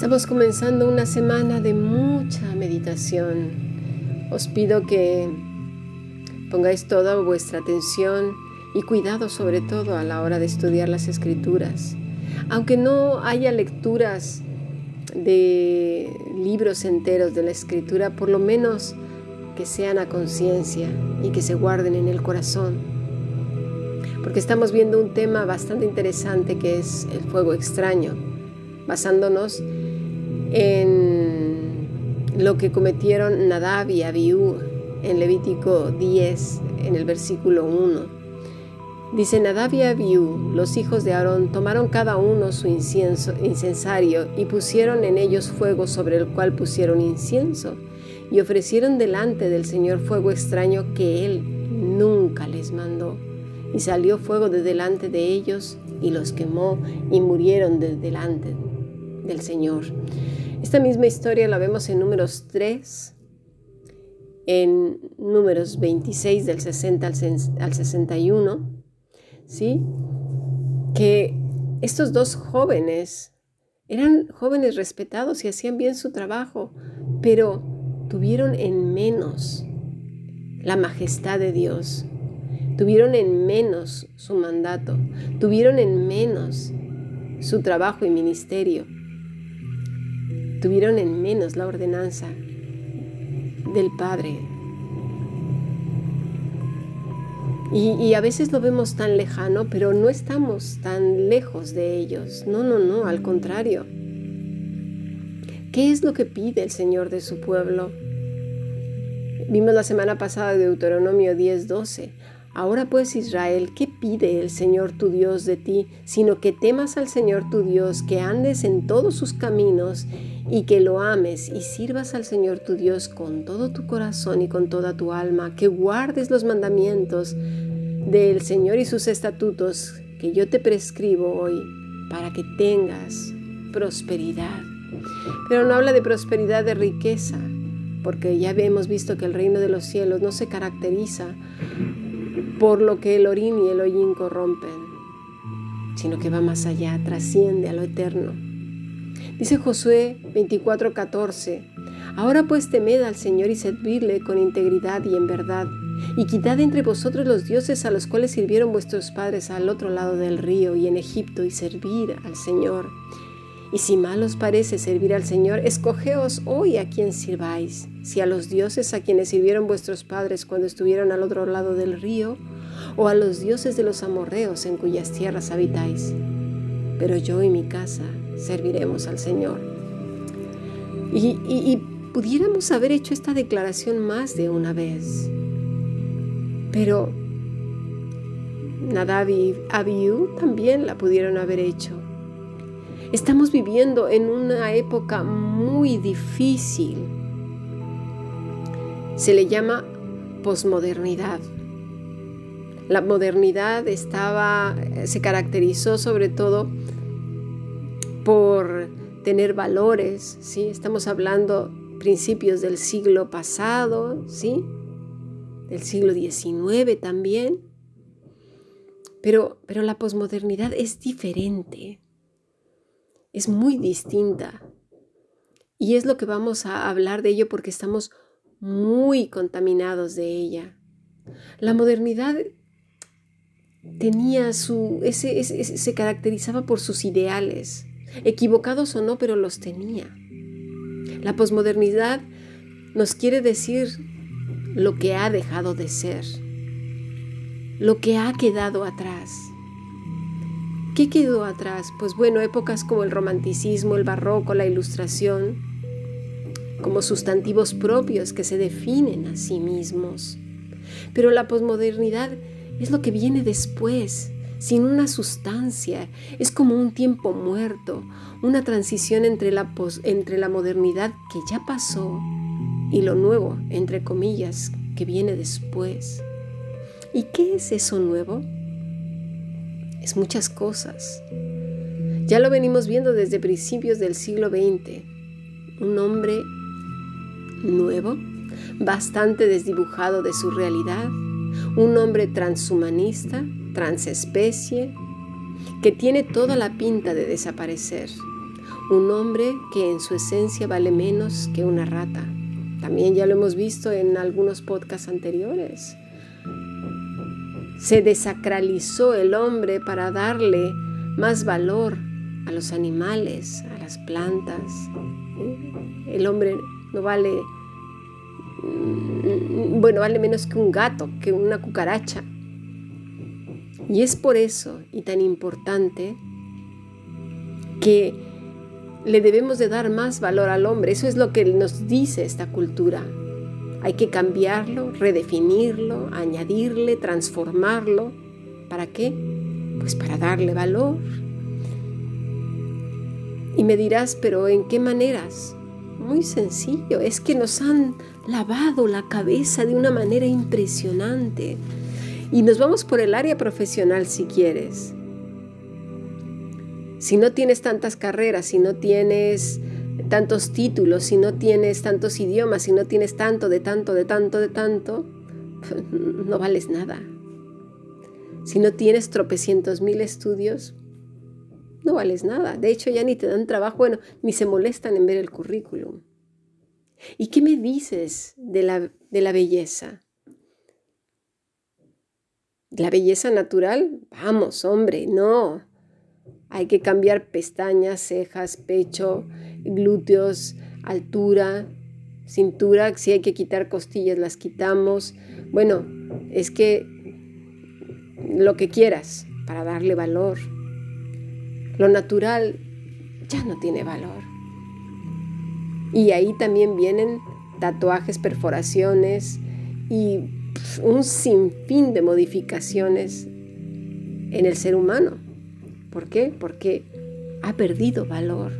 Estamos comenzando una semana de mucha meditación. Os pido que pongáis toda vuestra atención y cuidado sobre todo a la hora de estudiar las escrituras. Aunque no haya lecturas de libros enteros de la escritura, por lo menos que sean a conciencia y que se guarden en el corazón. Porque estamos viendo un tema bastante interesante que es el fuego extraño, basándonos en lo que cometieron Nadab y Abiú en Levítico 10, en el versículo 1. Dice Nadab y Abiú, los hijos de Aarón, tomaron cada uno su incienso, incensario y pusieron en ellos fuego sobre el cual pusieron incienso y ofrecieron delante del Señor fuego extraño que Él nunca les mandó. Y salió fuego de delante de ellos y los quemó y murieron de delante del Señor. Esta misma historia la vemos en números 3, en números 26 del 60 al 61, ¿sí? Que estos dos jóvenes eran jóvenes respetados y hacían bien su trabajo, pero tuvieron en menos la majestad de Dios, tuvieron en menos su mandato, tuvieron en menos su trabajo y ministerio tuvieron en menos la ordenanza del Padre. Y, a veces lo vemos tan lejano, pero no estamos tan lejos de ellos. No, no, no, al contrario. ¿Qué es lo que pide el Señor de su pueblo? Vimos la semana pasada de Deuteronomio 10:12. Ahora pues Israel, ¿qué pide el Señor tu Dios de ti? Sino que temas al Señor tu Dios, que andes en todos sus caminos y que lo ames y sirvas al Señor tu Dios con todo tu corazón y con toda tu alma, que guardes los mandamientos del Señor y sus estatutos que yo te prescribo hoy para que tengas prosperidad. Pero no habla de prosperidad de riqueza, porque ya hemos visto que el reino de los cielos no se caracteriza por lo que el orín y el hollín corrompen, sino que va más allá, trasciende a lo eterno. Dice Josué 24:14, Ahora pues temed al Señor y servirle con integridad y en verdad, y quitad entre vosotros los dioses a los cuales sirvieron vuestros padres al otro lado del río y en Egipto, y servir al Señor. Y si mal os parece servir al Señor, escogeos hoy a quien sirváis, si a los dioses a quienes sirvieron vuestros padres cuando estuvieron al otro lado del río, o a los dioses de los amorreos en cuyas tierras habitáis. Pero yo y mi casa serviremos al Señor. Y, pudiéramos haber hecho esta declaración más de una vez. Pero Nadab y Abiú también la pudieron haber hecho. Estamos viviendo en una época muy difícil. Se le llama posmodernidad. La modernidad estaba, se caracterizó sobre todo por tener valores, ¿sí? Estamos hablando principios del siglo pasado, ¿sí? Del siglo XIX también. Pero, pero la posmodernidad es diferente, es muy distinta. Y es lo que vamos a hablar de ello porque estamos muy contaminados de ella. La modernidad tenía su, ese, se caracterizaba por sus ideales, equivocados o no, pero los tenía. La posmodernidad nos quiere decir lo que ha dejado de ser, lo que ha quedado atrás. ¿Qué quedó atrás? Pues bueno, épocas como el romanticismo, el barroco, la ilustración, como sustantivos propios que se definen a sí mismos. Pero la posmodernidad es lo que viene después, sin una sustancia. Es como un tiempo muerto, una transición entre la, entre la modernidad que ya pasó y lo nuevo, entre comillas, que viene después. ¿Y qué es eso nuevo? Es muchas cosas. Ya lo venimos viendo desde principios del siglo XX. Un hombre nuevo, bastante desdibujado de su realidad, un hombre transhumanista, transespecie, que tiene toda la pinta de desaparecer. un hombre que en su esencia vale menos que una rata. También ya lo hemos visto en algunos podcasts anteriores. Se desacralizó el hombre para darle más valor a los animales, a las plantas. El hombre no vale, mm, bueno, vale menos que un gato, que una cucaracha. Y es por eso y tan importante que le debemos de dar más valor al hombre. Eso es lo que nos dice esta cultura. Hay que cambiarlo, redefinirlo, añadirle, transformarlo. ¿Para qué? Pues para darle valor. Y me dirás, pero ¿en qué maneras? Muy sencillo, es que nos han lavado la cabeza de una manera impresionante. Y nos vamos por el área profesional si quieres. Si no tienes tantas carreras, si no tienes tantos títulos, si no tienes tantos idiomas, si no tienes tanto, de tanto, de tanto, de tanto, no vales nada. Si no tienes tropecientos mil estudios, no vales nada. De hecho, ya ni te dan trabajo, bueno, ni se molestan en ver el currículum. ¿Y qué me dices de la, de la belleza? La belleza natural, vamos, hombre, no. Hay que cambiar pestañas, cejas, pecho, glúteos, altura, cintura. Si hay que quitar costillas, las quitamos. Bueno, es que lo que quieras para darle valor. Lo natural ya no tiene valor. Y ahí también vienen tatuajes, perforaciones y un sinfín de modificaciones en el ser humano. ¿Por qué? Porque ha perdido valor,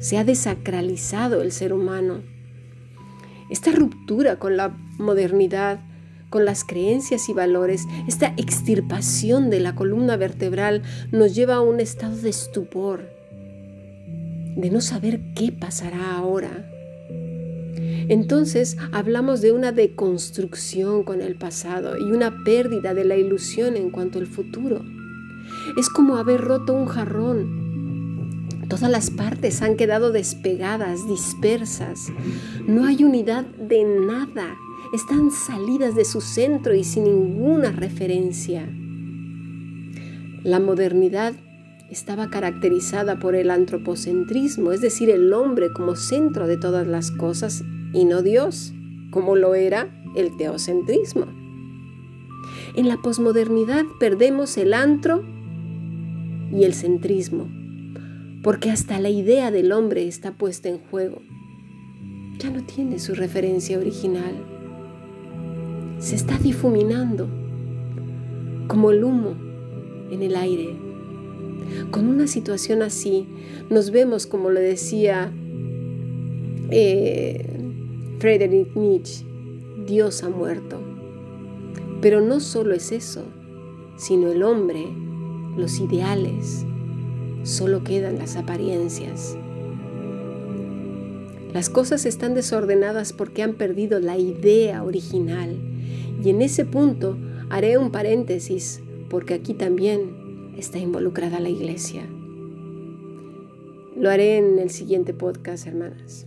se ha desacralizado el ser humano. Esta ruptura con la modernidad, con las creencias y valores, esta extirpación de la columna vertebral nos lleva a un estado de estupor, de no saber qué pasará ahora, entonces hablamos de una deconstrucción con el pasado y una pérdida de la ilusión en cuanto al futuro. Es como haber roto un jarrón. Todas las partes han quedado despegadas, dispersas. No hay unidad de nada. Están salidas de su centro y sin ninguna referencia. La modernidad estaba caracterizada por el antropocentrismo, es decir, el hombre como centro de todas las cosas y no Dios, como lo era el teocentrismo. En la posmodernidad perdemos el antro y el centrismo, porque hasta la idea del hombre está puesta en juego. Ya no tiene su referencia original. Se está difuminando como el humo en el aire. Con una situación así, nos vemos, como le decía eh, Friedrich Nietzsche, Dios ha muerto. Pero no solo es eso, sino el hombre, los ideales, solo quedan las apariencias. Las cosas están desordenadas porque han perdido la idea original. Y en ese punto haré un paréntesis porque aquí también está involucrada la iglesia. Lo haré en el siguiente podcast, hermanas.